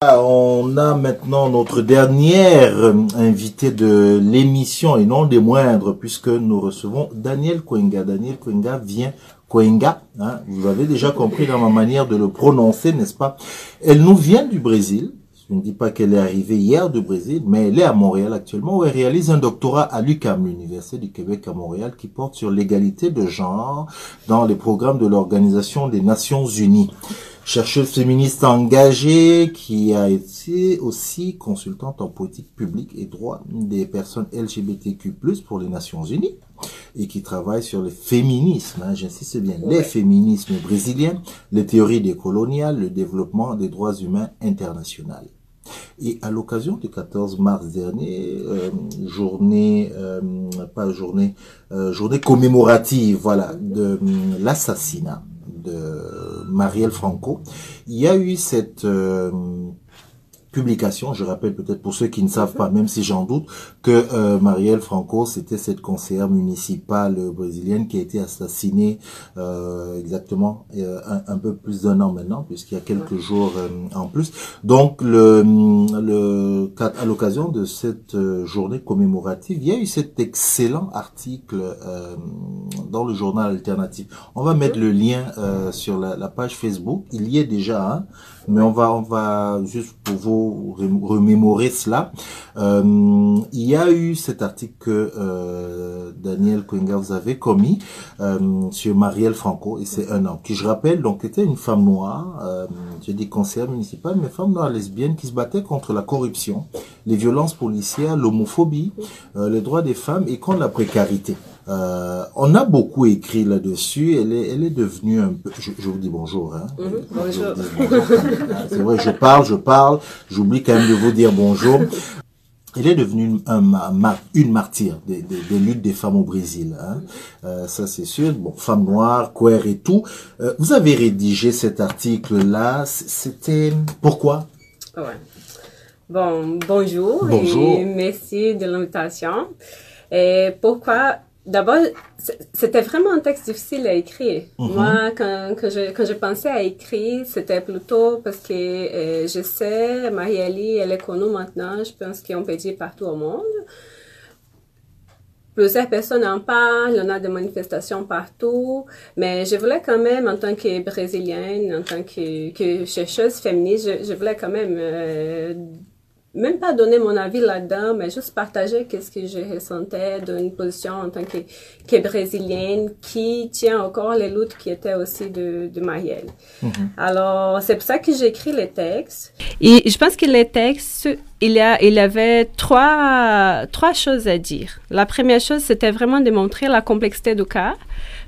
On a maintenant notre dernière euh, invitée de l'émission et non des moindres puisque nous recevons Daniel Kwenga. Daniel Kwenga vient Kwenga, hein, vous avez déjà compris dans ma manière de le prononcer, n'est-ce pas? Elle nous vient du Brésil. Je ne dis pas qu'elle est arrivée hier du Brésil, mais elle est à Montréal actuellement où elle réalise un doctorat à l'UQAM, l'Université du Québec à Montréal, qui porte sur l'égalité de genre dans les programmes de l'Organisation des Nations Unies chercheuse féministe engagée qui a été aussi consultante en politique publique et droit des personnes LGBTQ+, pour les Nations Unies et qui travaille sur le féminisme, hein, j'insiste bien, les féminismes brésiliens, les théories décoloniales, le développement des droits humains internationaux. Et à l'occasion du 14 mars dernier, euh, journée, euh, pas journée, euh, journée commémorative, voilà, de l'assassinat de Marielle Franco, il y a eu cette euh, publication, je rappelle peut-être pour ceux qui ne savent pas, même si j'en doute, que euh, Marielle Franco, c'était cette conseillère municipale brésilienne qui a été assassinée euh, exactement euh, un, peu plus d'un an maintenant, puisqu'il y a quelques jours en plus. Donc, le, le à l'occasion de cette journée commémorative, il y a eu cet excellent article dans le journal alternatif. On va mettre le lien sur la, page Facebook. Il y est déjà un, mais on va on va juste pour vous remémorer cela. Euh, il y a eu cet article que euh, Daniel Kwenga vous avait commis euh, sur Marielle Franco, et c'est un an, qui je rappelle, donc était une femme noire, euh, j'ai dit conseillère municipale, mais femme noire lesbienne qui se battait contre la corruption, les violences policières, l'homophobie, euh, les droits des femmes et contre la précarité. Euh, on a beaucoup écrit là-dessus. Elle est, elle est devenue un peu. Je, vous dis bonjour. Hein. Mhm. bonjour. C'est vrai, je parle, je parle. J'oublie quand même de vous dire bonjour. Elle est devenue une, une martyre des, des, luttes des femmes au Brésil. Hein. Euh, ça, c'est sûr. Bon, femme noire, queer et tout. Euh, vous avez rédigé cet article-là. C'était pourquoi? Ouais. Bon, bonjour, bonjour. et merci de l'invitation. Et pourquoi D'abord, c'était vraiment un texte difficile à écrire. Mhm. Moi, quand, quand, je, quand je pensais à écrire, c'était plutôt parce que euh, je sais, Marie-Ali, elle est connue maintenant, je pense qu'on peut dire partout au monde. Plusieurs personnes en parlent, on a des manifestations partout, mais je voulais quand même, en tant que brésilienne, en tant que, que chercheuse féministe, je, je voulais quand même euh, même pas donner mon avis là-dedans, mais juste partager qu'est-ce que je ressentais d'une position en tant que, que, brésilienne qui tient encore les luttes qui étaient aussi de, de Marielle. Mm-hmm. Alors, c'est pour ça que j'ai écrit les textes. Et je pense que les textes, il y, a, il y avait trois, trois choses à dire. La première chose, c'était vraiment de montrer la complexité du cas.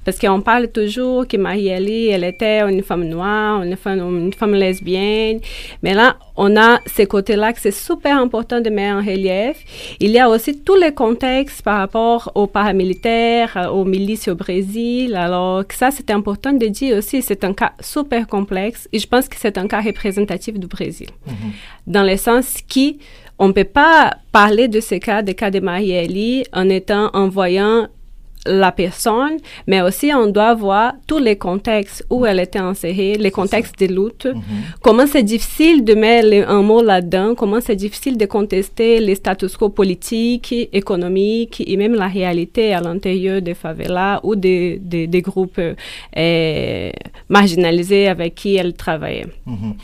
Parce qu'on parle toujours que Marie-Elie, elle était une femme noire, une femme, une femme lesbienne. Mais là, on a ces côtés-là que c'est super important de mettre en relief. Il y a aussi tous les contextes par rapport aux paramilitaires, aux milices au Brésil. Alors, ça, c'est important de dire aussi, c'est un cas super complexe et je pense que c'est un cas représentatif du Brésil. Mm-hmm. Dans le sens qui, on ne peut pas parler de ce cas, des cas de Marie-Elie, en étant, en voyant la personne, mais aussi on doit voir tous les contextes où elle était insérée, les contextes de lutte, mhm. comment c'est difficile de mettre un mot là-dedans, comment c'est difficile de contester les status quo politiques, économiques et même la réalité à l'intérieur des favelas ou des, des, groupes euh, marginalisés avec qui elle travaillait? Mhm.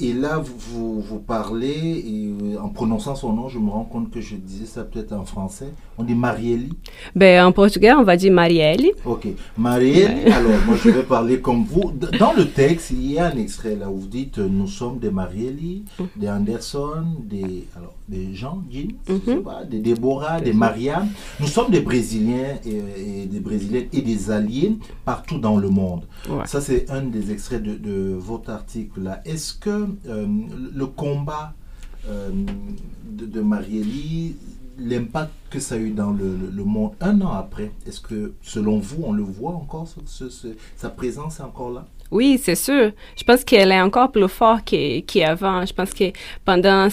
et, là, vous, vous, parlez, et euh, en prononçant son nom, je me rends compte que je disais ça peut-être en français, on dit Marielle ben, en portugais, on va dire Marielle. Ok. Marielle, alors moi je vais parler comme vous. Dans le texte, il y a un extrait là où vous dites euh, nous sommes des Marielle, mm. des Anderson, des, alors, des Jean, Jean, mm-hmm. des Déborah, des Mariam. Nous sommes des Brésiliens et, des Brésiliennes et des alliés partout dans le monde. Ça, c'est un des extraits de, votre article là. Est-ce que euh, le combat euh, de, de Marielle l'impact que ça a eu dans le, le, monde un an après, est-ce que selon vous, on le voit encore, sa présence est encore là? Oui, c'est sûr. Je pense qu'elle est encore plus forte qu'avant. Je pense que pendant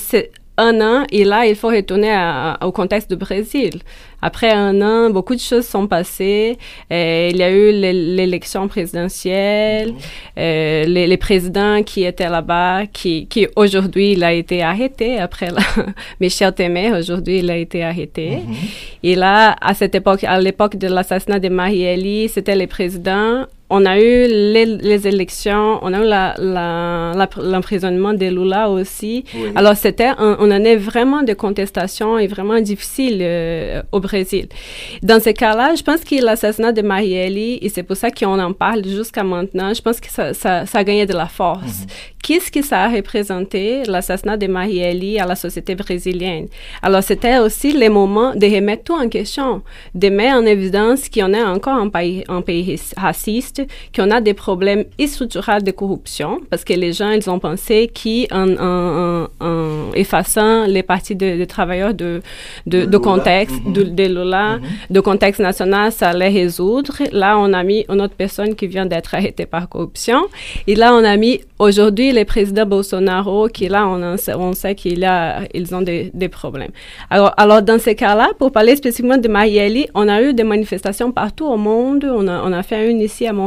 un an et là, il faut retourner au contexte du Brésil. Après un an, beaucoup de choses sont passées. Euh, il y a eu l'élection présidentielle, mhm. euh, les, présidents qui étaient là-bas, qui, qui aujourd'hui, il a été arrêté après la, Michel Temer, aujourd'hui, il a été arrêté. Mhm. Et là, à cette époque, à l'époque de l'assassinat de Marielle, c'était les présidents on a eu les, élections, on a eu l'emprisonnement de Lula aussi. Alors, c'était on en est vraiment de contestation et vraiment difficile euh, au Brésil. Dans ce cas-là, je pense que l'assassinat de Marielle, et c'est pour ça qu'on en parle jusqu'à maintenant, je pense que ça, ça, a gagné de la force. Mhm. Qu'est-ce que ça a représenté, l'assassinat de Marielle à la société brésilienne? Alors, c'était aussi le moment de remettre tout en question, de mettre en évidence qu'on est encore un pays, un pays raciste, qu'on a des problèmes structurels de corruption, parce que les gens, ils ont pensé qu'en en, effaçant les partis de, travailleurs de, de, contexte, mm-hmm. de, de Lula, mm-hmm. de contexte national, ça allait résoudre. Là, on a mis une autre personne qui vient d'être arrêtée par corruption. Et là, on a mis aujourd'hui le président Bolsonaro, qui là, on, on sait qu'il a, ils ont des, des, problèmes. Alors, alors, dans ces cas-là, pour parler spécifiquement de Marielle, on a eu des manifestations partout au monde. On a, on a fait une ici à Montréal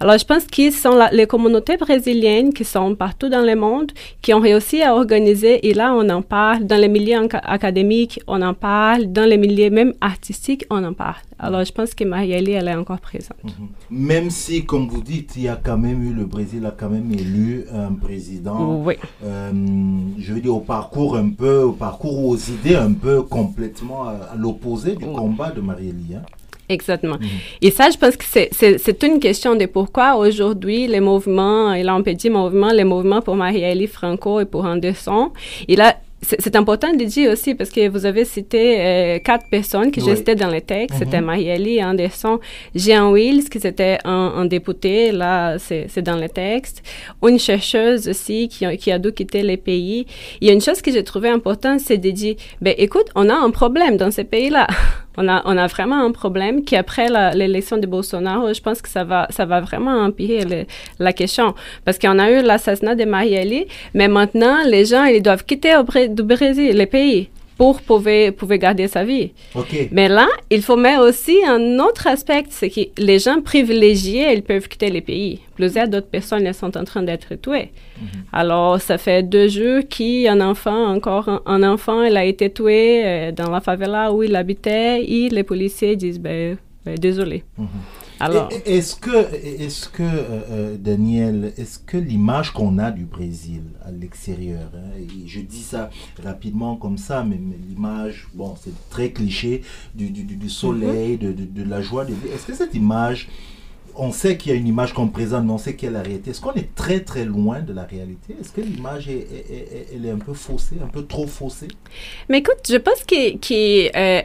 alors, je pense qu'ils sont les communautés brésiliennes qui sont partout dans le monde, qui ont réussi à organiser, et là, on en parle, dans les milieux académiques, on en parle, dans les milieux même artistiques, on en parle. Alors, je pense que Marielle, elle est encore présente. Mhm. Même si, comme vous dites, il y a quand même eu, le Brésil a quand même élu un président, oui. Euh, je veux dire, au parcours un peu, au parcours aux idées un peu complètement à, l'opposé du combat de Marielle. Hein. Exactement. Mhm. Et ça, je pense que c'est une question de pourquoi aujourd'hui les mouvements, et là on peut dire mouvement, les mouvements pour Marielle Franco et pour Anderson, et là, c'est important de dire aussi parce que vous avez cité euh, quatre personnes qui oui. dans les textes. C'était mhm. Marielle Anderson, Jean Wills, qui était un, député, là, c'est dans les textes. Une chercheuse aussi qui, qui a dû quitter les pays. Il y a une chose que j'ai trouvé importante, c'est de dire, ben écoute, on a un problème dans ces pays-là. On a, on a vraiment un problème qui, après l'élection de Bolsonaro, je pense que ça va, ça va vraiment empirer la question. Parce qu'on a eu l'assassinat de Marielle, mais maintenant, les gens, ils doivent quitter au, Brésil, les pays pour pouvoir, pouvoir garder sa vie. Mais là, il faut mettre aussi un autre aspect, c'est que les gens privilégiés, ils peuvent quitter les pays. Plusieurs d'autres personnes elles sont en train d'être tuées. Mhm. Alors, ça fait deux jours qu'un enfant, encore un, enfant, il a été tué euh, dans la favela où il habitait et les policiers disent, ben, ben désolé. Mhm. Est-ce que, est que euh, euh, Daniel, est-ce que l'image qu'on a du Brésil à l'extérieur, hein, je dis ça rapidement comme ça, mais, l'image, bon, c'est très cliché, du, du, soleil, de, de, la joie, est-ce que cette image, on sait qu'il y a une image qu'on présente, mais on sait qu'il y a la réalité. Est-ce qu'on est très très loin de la réalité? Est-ce que l'image est, elle est un peu faussée, un peu trop faussée? Mais écoute, je pense que, euh,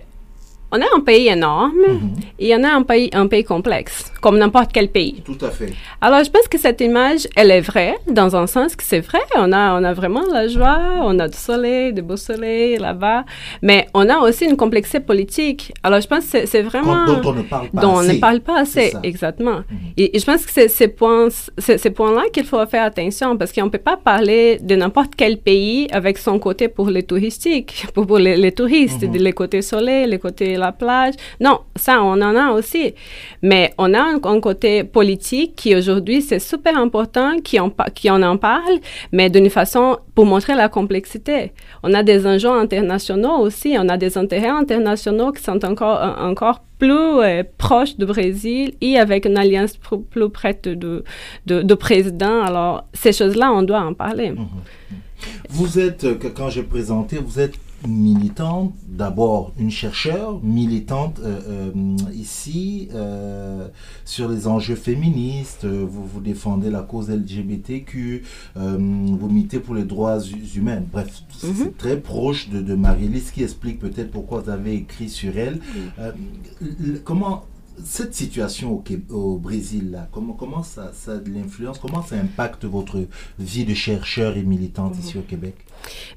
on a un pays énorme mhm. et on a un pays, un pays complexe, comme n'importe quel pays. Tout à fait. Alors, je pense que cette image, elle est vraie, dans un sens que c'est vrai. On a, on a vraiment la joie, on a du soleil, du beau soleil là-bas, mais on a aussi une complexité politique. Alors, je pense que c'est vraiment... Dont on ne parle pas dont assez. on ne parle pas assez, exactement. Mhm. et, je pense que c'est ces points, ces points-là qu'il faut faire attention, parce qu'on ne peut pas parler de n'importe quel pays avec son côté pour les touristiques, pour, pour les, touristes, mhm. les côtés soleil, les côtés la plage. Non, ça, on en a aussi. Mais on a un, côté politique qui aujourd'hui, c'est super important, qui on, qui en parle, mais d'une façon pour montrer la complexité. On a des enjeux internationaux aussi, on a des intérêts internationaux qui sont encore, encore plus euh, proches du Brésil et avec une alliance plus, près de, de, de, président. Alors, ces choses-là, on doit en parler. Mhm. Vous êtes, quand j'ai présenté, vous êtes militante, d'abord une chercheure, militante euh, euh, ici euh, sur les enjeux féministes, vous, vous défendez la cause LGBTQ, vous militez pour les droits humains. Bref, c'est mhm. très proche de, de Marie-Lise qui explique peut-être pourquoi vous avez écrit sur elle. comment cette situation au, Brésil, là, comment, comment ça, ça a de l'influence, comment ça impacte votre vie de chercheur et militante ici au Québec?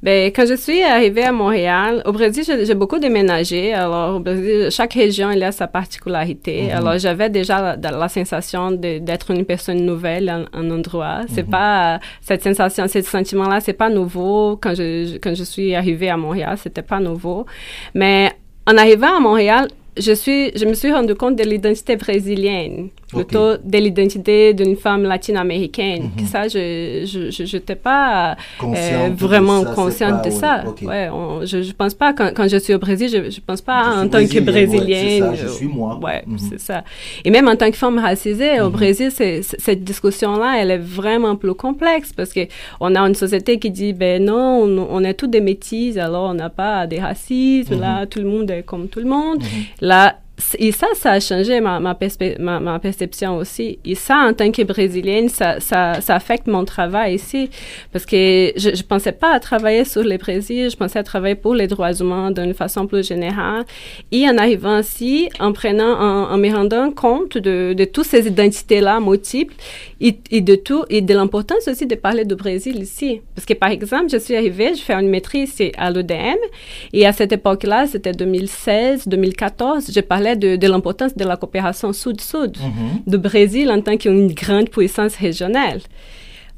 Ben, quand je suis arrivée à Montréal, au Brésil, j'ai beaucoup déménagé. Alors, au Brésil, chaque région, a sa particularité. Mhm. Alors, j'avais déjà la, sensation d'être une personne nouvelle en un endroit. C'est mhm. pas, cette sensation, ce sentiment-là, c'est pas nouveau. Quand je, quand je suis arrivée à Montréal, c'était pas nouveau. Mais en arrivant à Montréal, je, suis, je me suis rendu compte de l'identité brésilienne, plutôt de l'identité d'une femme latino-américaine. Mhm. Ça, je n'étais pas euh, vraiment consciente de ça. Ouais, je ne pense pas, quand, quand, je suis au Brésil, je ne pense pas en tant que brésilienne. Ouais, ça, je suis moi. Ouais, mhm. c'est ça. Et même en tant que femme racisée, au mhm. Brésil, cette discussion-là, elle est vraiment plus complexe parce qu'on a une société qui dit, ben non, on, est tous des métis, alors on n'a pas de racisme, là, tout le monde est comme tout le monde. Là, et ça, ça a changé ma, ma, perception aussi. Et ça, en tant que Brésilienne, ça, ça, affecte mon travail ici. Parce que je ne pensais pas à travailler sur les Brésil, je pensais à travailler pour les droits humains d'une façon plus générale. Et en arrivant ici, en prenant, en, me rendant compte de, de toutes ces identités-là multiples et, de tout, et de l'importance aussi de parler du Brésil ici. Parce que, par exemple, je suis arrivée, je fais une maîtrise à l'UDM. Et à cette époque-là, c'était 2016, 2014, je parlais de, l'importance de la coopération sud-sud, mm-hmm. du Brésil en tant qu'une grande puissance régionale.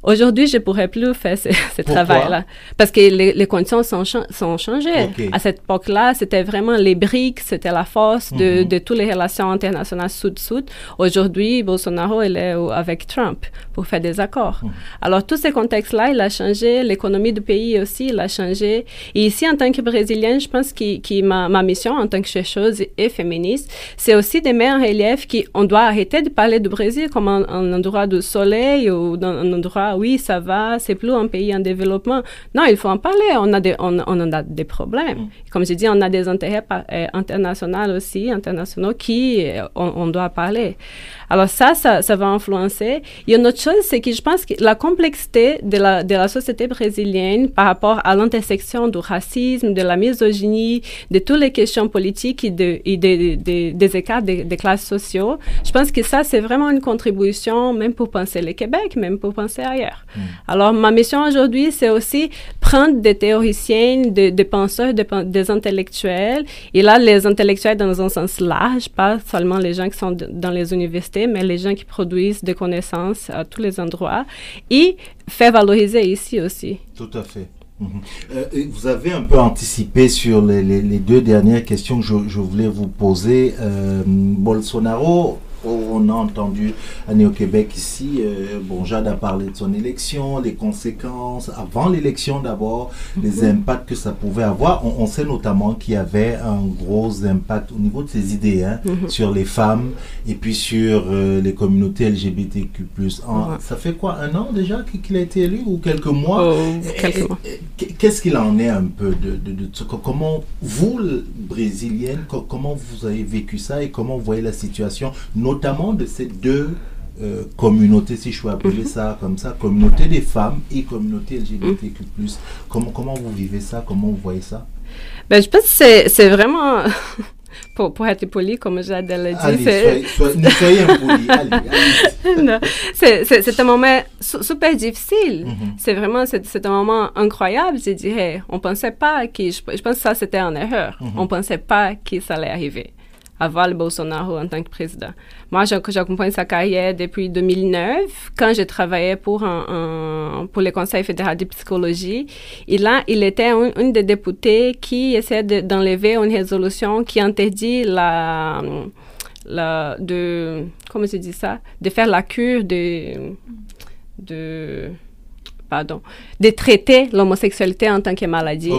Aujourd'hui, je ne pourrais plus faire ce, travail-là parce que les, conditions sont, sont changées. À cette époque-là, c'était vraiment les BRICS, c'était la force de, mhm. de, toutes les relations internationales sud-sud. Aujourd'hui, Bolsonaro, il est avec Trump pour faire des accords. Mhm. Alors, tous ces contextes-là, il a changé. L'économie du pays aussi, il a changé. Et ici, en tant que Brésilienne, je pense que, ma, ma, mission en tant que chercheuse et féministe, c'est aussi de mettre en relief qu'on doit arrêter de parler du Brésil comme un, un endroit de soleil ou un endroit oui, ça va, c'est plus un pays en développement. Non, il faut en parler. On a des, on, on a des problèmes. Mm. Comme je dis, on a des intérêts euh, internationaux aussi, internationaux, qui euh, on, doit parler. Alors ça, ça, ça, va influencer. Il y a une autre chose, c'est que je pense que la complexité de la, de la société brésilienne par rapport à l'intersection du racisme, de la misogynie, de toutes les questions politiques et, de, et des écarts des, classes sociaux, je pense que ça, c'est vraiment une contribution, même pour penser le Québec, même pour penser ailleurs. Hmm. Alors, ma mission aujourd'hui, c'est aussi prendre des théoriciens, des, penseurs, des, intellectuels, et là, les intellectuels dans un sens large, pas seulement les gens qui sont dans les universités, mais les gens qui produisent des connaissances à tous les endroits et faire valoriser ici aussi. Tout à fait. Mhm. Euh, vous avez un peu anticipé sur les, deux dernières questions que je, voulais vous poser. Euh, Bolsonaro on a entendu Annie au Québec ici, euh, bon, Jade a parlé de son élection, les conséquences, avant l'élection d'abord, les mhm. impacts que ça pouvait avoir. On, sait notamment qu'il y avait un gros impact au niveau de ses idées hein, mhm. sur les femmes et puis sur euh, les communautés LGBTQ+. Ça fait quoi, un an déjà qu'il a été élu ou quelques mois? Oh, Qu'est-ce qu'il en est un peu de, de, de, comment vous, brésilienne, comment vous avez vécu ça et comment vous voyez la situation, notamment de ces deux euh, communautés, si je peux appeler mhm. ça comme ça, communauté des femmes et communauté LGBTQ+. Comment, comment vous vivez ça? Comment vous voyez ça? Ben, Je pense que c'est vraiment... pour, pour, être poli, comme j'adore le dire. c'est un moment super difficile. Mhm. C'est vraiment, c'est un moment incroyable, je dirais. On pensait pas que, je, je pense que ça c'était une erreur. On ne On pensait pas que ça allait arriver avoir le Bolsonaro en tant que président. Moi, j'accompagne sa carrière depuis 2009, quand je travaillais pour, un, pour le Conseil fédéral de psychologie. Et là, il était une des députés qui essayait d'enlever une résolution qui interdit la, la, de, comment se dit ça, de faire la cure de, de, pardon, de traiter l'homosexualité en tant que maladie.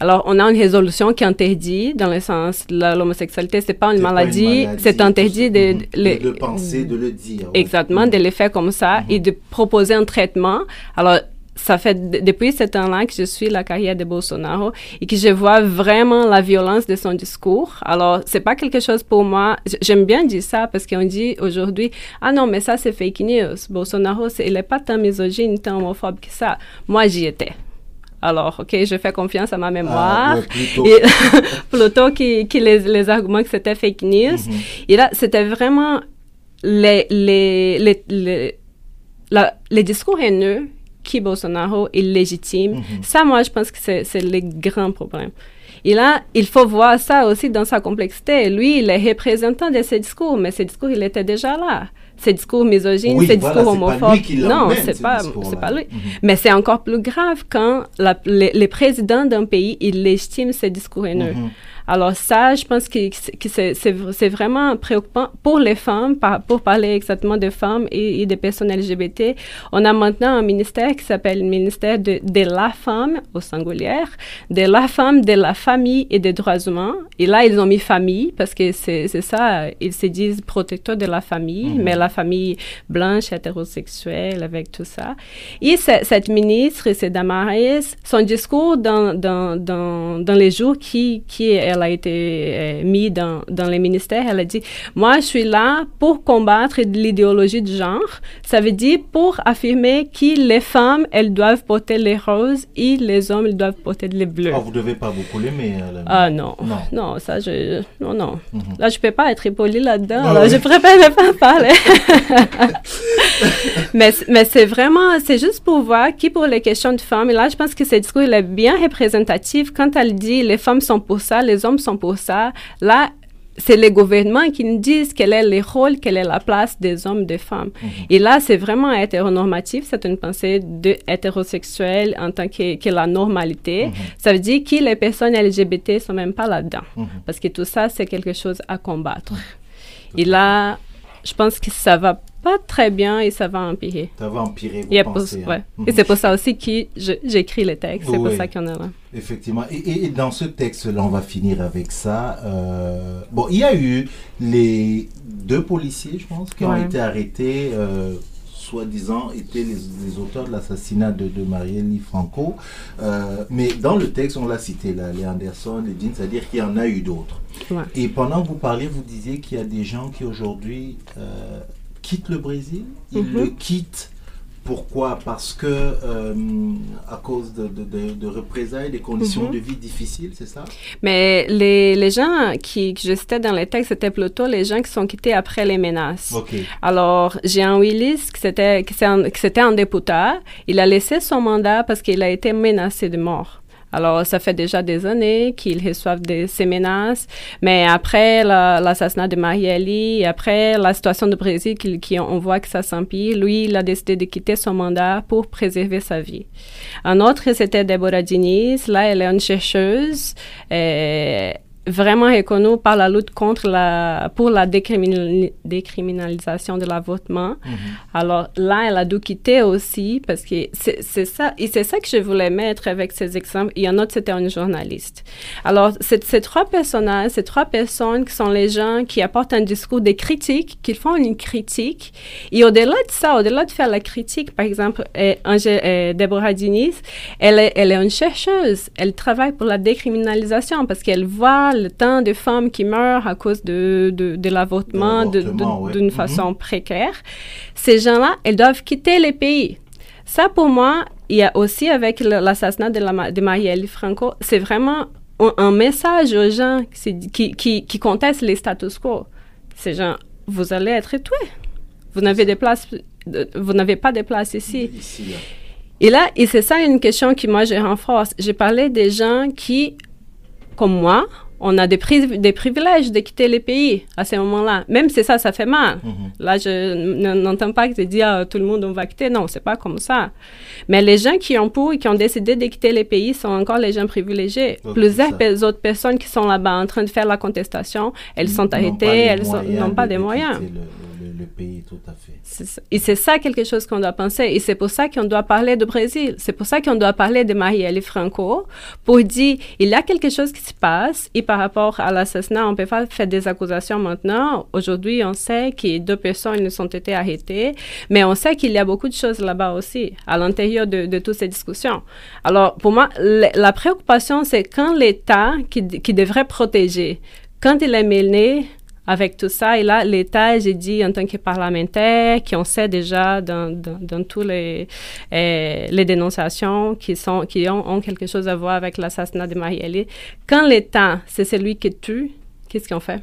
Alors, on a une résolution qui interdit, dans le sens, l'homosexualité, c'est pas une maladie, c'est interdit de, de, de, penser, de le dire. Exactement, de le faire comme ça et de proposer un traitement. Alors, ça fait depuis ce temps-là que je suis la carrière de Bolsonaro et que je vois vraiment la violence de son discours. Alors, c'est pas quelque chose pour moi. J'aime bien dire ça parce qu'on dit aujourd'hui, ah non, mais ça c'est fake news. Bolsonaro, il est pas tant misogyne, tant homophobe que ça. Moi, j'y étais Alors, OK, je fais confiance à ma mémoire. Ah, plutôt. que, les, les, arguments que c'était fake news. Mm-hmm. Et là, c'était vraiment les, les, les, les, discours haineux qui Bolsonaro est légitime. Mm-hmm. Ça, moi, je pense que c'est le grand problème. Et là, il faut voir ça aussi dans sa complexité. Lui, il est représentant de ces discours, mais ces discours, il était déjà là. Ces discours misogynes, ces discours homophobes. non, c'est pas, c'est pas lui. Mhm. Mais c'est encore plus grave quand la, les, présidents d'un pays, ils légitiment ces discours haineux. Mhm. Alors ça, je pense que, c'est vraiment préoccupant pour les femmes, pour parler exactement de femmes et, des personnes LGBT. On a maintenant un ministère qui s'appelle le ministère de, de, la femme, au singulière, de la femme, de la famille et des droits humains. Et là, ils ont mis famille parce que c'est ça, ils se disent protecteurs de la famille, mhm. mais la famille blanche, hétérosexuelle, avec tout ça. Et cette ministre, c'est Damaris, son discours dans, dans, dans, dans les jours qui, qui est elle a été euh, mise dans, dans les ministères, elle a dit, moi, je suis là pour combattre l'idéologie de genre. Ça veut dire pour affirmer que les femmes, elles doivent porter les roses et les hommes, ils doivent porter les bleus. Ah, vous devez pas beaucoup l'aimer. Ah non. non. Non, ça, je... Non, non. Mhm. Là, je peux pas être poli là-dedans. Ah je préfère ne pas parler. mais mais c'est vraiment, c'est juste pour voir qui pour les questions de femmes. Et là, je pense que ce discours, il est bien représentatif quand elle dit les femmes sont pour ça, les hommes sont pour ça. Là, c'est les gouvernements qui nous disent quel est le rôle, quelle est la place des hommes, des femmes. Mhm. Et là, c'est vraiment hétéronormatif, c'est une pensée de hétérosexuelle en tant que, la normalité. Mhm. Ça veut dire que les personnes LGBT sont même pas là-dedans. Mhm. Parce que tout ça, c'est quelque chose à combattre. Et là, je pense que ça va pas très bien et ça va empirer. Ça va empirer, vous pensez, hein? Et c'est pour ça aussi que j'écris les textes, c'est pour ça qu'il y en a là. Effectivement. Et, dans ce texte-là, on va finir avec ça. Euh, bon, il y a eu les deux policiers, je pense, qui ont été arrêtés. Euh, soi-disant étaient les, auteurs de l'assassinat de, de Marielle Franco. Euh, mais dans le texte, on l'a cité là, les Anderson, les Dean, c'est-à-dire qu'il y en a eu d'autres. Et pendant que vous parliez, vous disiez qu'il y a des gens qui aujourd'hui euh, quittent le Brésil, ils mhm. le quittent pourquoi? Parce que euh, à cause de, de, représailles, des conditions mhm. de vie difficiles, c'est ça? Mais les, les gens qui, que je citais dans les textes, c'était plutôt les gens qui sont quittés après les menaces. Alors, Jean Willis, qui c'était qui c'était un député, il a laissé son mandat parce qu'il a été menacé de mort. Alors, ça fait déjà des années qu'ils reçoivent de ces menaces. Mais après l'assassinat de Marielle, après la situation du Brésil, qui, on voit que ça s'empire, lui, il a décidé de quitter son mandat pour préserver sa vie. Un autre, c'était Deborah Diniz. Là, elle est une chercheuse. Et vraiment reconnue par la lutte contre la, pour la décriminalisation de l'avortement. Mhm. Alors là, elle a dû quitter aussi parce que c'est ça, et c'est ça que je voulais mettre avec ces exemples. Il y en a, c'était une journaliste. Alors, ces trois personnages, ces trois personnes qui sont les gens qui apportent un discours de critique, qui font une critique. Et au-delà de ça, au-delà de faire la critique, par exemple, eh, eh, Deborah Diniz, elle est, elle est une chercheuse. Elle travaille pour la décriminalisation parce qu'elle voit le temps de femmes qui meurent à cause de, de, l'avortement d'une mhm. façon précaire. Ces gens-là, elles doivent quitter les pays. Ça, pour moi, il y a aussi avec l'assassinat de, la, de Marielle Franco, c'est vraiment un, message aux gens qui, qui, qui, contestent les status quo. Ces gens, vous allez être tués. Vous n'avez des places, vous n'avez pas de place ici. Et là, et c'est ça une question qui moi je renforce. J'ai parlé des gens qui, comme moi, on a des, des privilèges de quitter les pays à ce moment-là. Même si ça, ça fait mal. Mhm. Là, je n'entends pas que tu dis à tout le monde on va quitter. Non, c'est pas comme ça. Mais les gens qui ont pour et qui ont décidé de quitter les pays sont encore les gens privilégiés. Plusieurs autres personnes qui sont là-bas en train de faire la contestation, elles sont arrêtées, elles n'ont pas des moyens le pays, tout à fait. Et c'est ça quelque chose qu'on doit penser. Et c'est pour ça qu'on doit parler du Brésil. C'est pour ça qu'on doit parler de Marielle Franco pour dire il y a quelque chose qui se passe et par rapport à l'assassinat, on peut pas faire des accusations maintenant. Aujourd'hui, on sait que deux personnes ont été arrêtées, mais on sait qu'il y a beaucoup de choses là-bas aussi, à l'intérieur de, de, toutes ces discussions. Alors, pour moi, la préoccupation, c'est quand l'État qui, qui devrait protéger, quand il est mêlé avec tout ça. Et là, l'État, j'ai dit en tant que parlementaire, qui on sait déjà dans, dans, tous les, euh, les dénonciations qui, sont, qui ont, ont, quelque chose à voir avec l'assassinat de Marielle, quand l'État, c'est celui qui tue, qu'est-ce qu'on fait?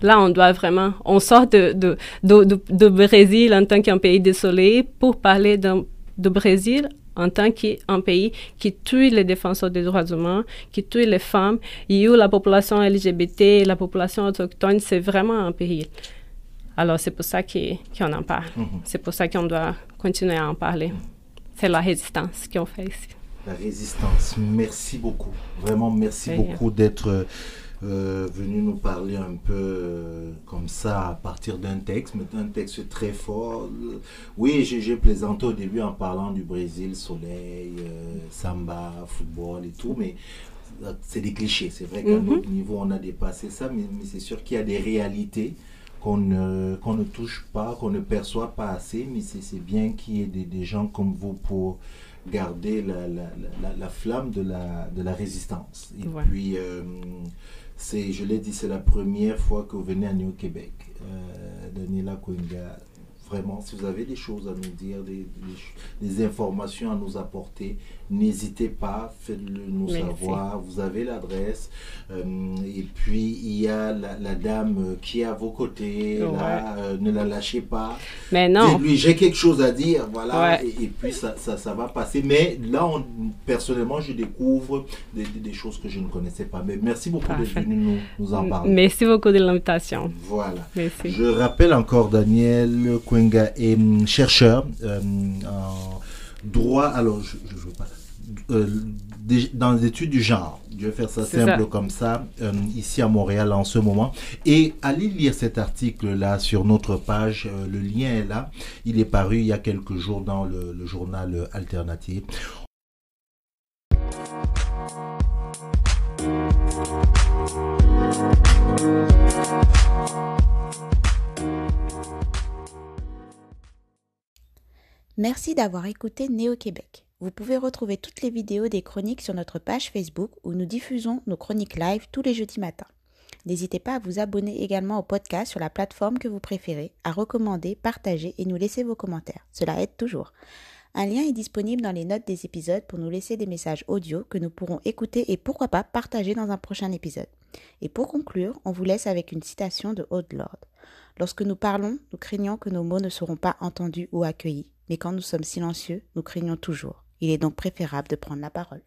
Là, on doit vraiment, on sort de, de, de, de Brésil en tant qu'un pays désolé pour parler de Brésil en tant qu'un pays qui tue les défenseurs des droits humains, qui tue les femmes, et où la population LGBT, la population autochtone, c'est vraiment un pays. Alors, c'est pour ça qu'on en parle. Mm -hmm. C'est pour ça qu'on doit continuer à en parler. C'est la résistance qu'on fait ici. La résistance. Merci beaucoup. Vraiment, merci beaucoup d'être euh, venu nous parler un peu euh, comme ça à partir d'un texte, mais un texte très fort. Oui, j'ai plaisanté au début en parlant du Brésil, soleil, euh, samba, football et tout, mais c'est des clichés. C'est vrai qu'à mm -hmm. notre niveau, on a dépassé ça, mais, mais c'est sûr qu'il y a des réalités qu'on ne, qu'on ne touche pas, qu'on ne perçoit pas assez, mais c'est bien qu'il y ait des, des, gens comme vous pour garder la, la, la, la flamme de la, de la résistance. Et ouais. puis, euh, c'est, je l'ai dit, c'est la première fois que vous venez à Néo-Québec. Euh, Daniela vraiment, si vous avez des choses à nous dire, des, des, des informations à nous apporter, n'hésitez pas, faites-le nous Merci. savoir. Vous avez l'adresse. Euh, et puis, il y a la, la, dame qui est à vos côtés. Ouais. Là, euh, ne la lâchez pas. Mais non. Dites-lui, j'ai quelque chose à dire. Voilà. Ouais. Et, et, puis, ça, ça, ça, va passer. Mais là, on, personnellement, je découvre des, des, choses que je ne connaissais pas. Mais merci beaucoup d'être venu nous, nous, en parler. Merci beaucoup de l'invitation. Voilà. Merci. Je rappelle encore, Daniel Kwenga est chercheur euh, en droit. Alors, je ne veux pas euh, dans les études du genre. Je vais faire ça simple ça. comme ça, euh, ici à Montréal en ce moment. Et allez lire cet article-là sur notre page. Euh, le lien est là. Il est paru il y a quelques jours dans le, le journal Alternative. Merci d'avoir écouté Néo-Québec. Vous pouvez retrouver toutes les vidéos des chroniques sur notre page Facebook où nous diffusons nos chroniques live tous les jeudis matins. N'hésitez pas à vous abonner également au podcast sur la plateforme que vous préférez, à recommander, partager et nous laisser vos commentaires. Cela aide toujours. Un lien est disponible dans les notes des épisodes pour nous laisser des messages audio que nous pourrons écouter et pourquoi pas partager dans un prochain épisode. Et pour conclure, on vous laisse avec une citation de Aude Lord. Lorsque nous parlons, nous craignons que nos mots ne seront pas entendus ou accueillis, mais quand nous sommes silencieux, nous craignons toujours. Il est donc préférable de prendre la parole.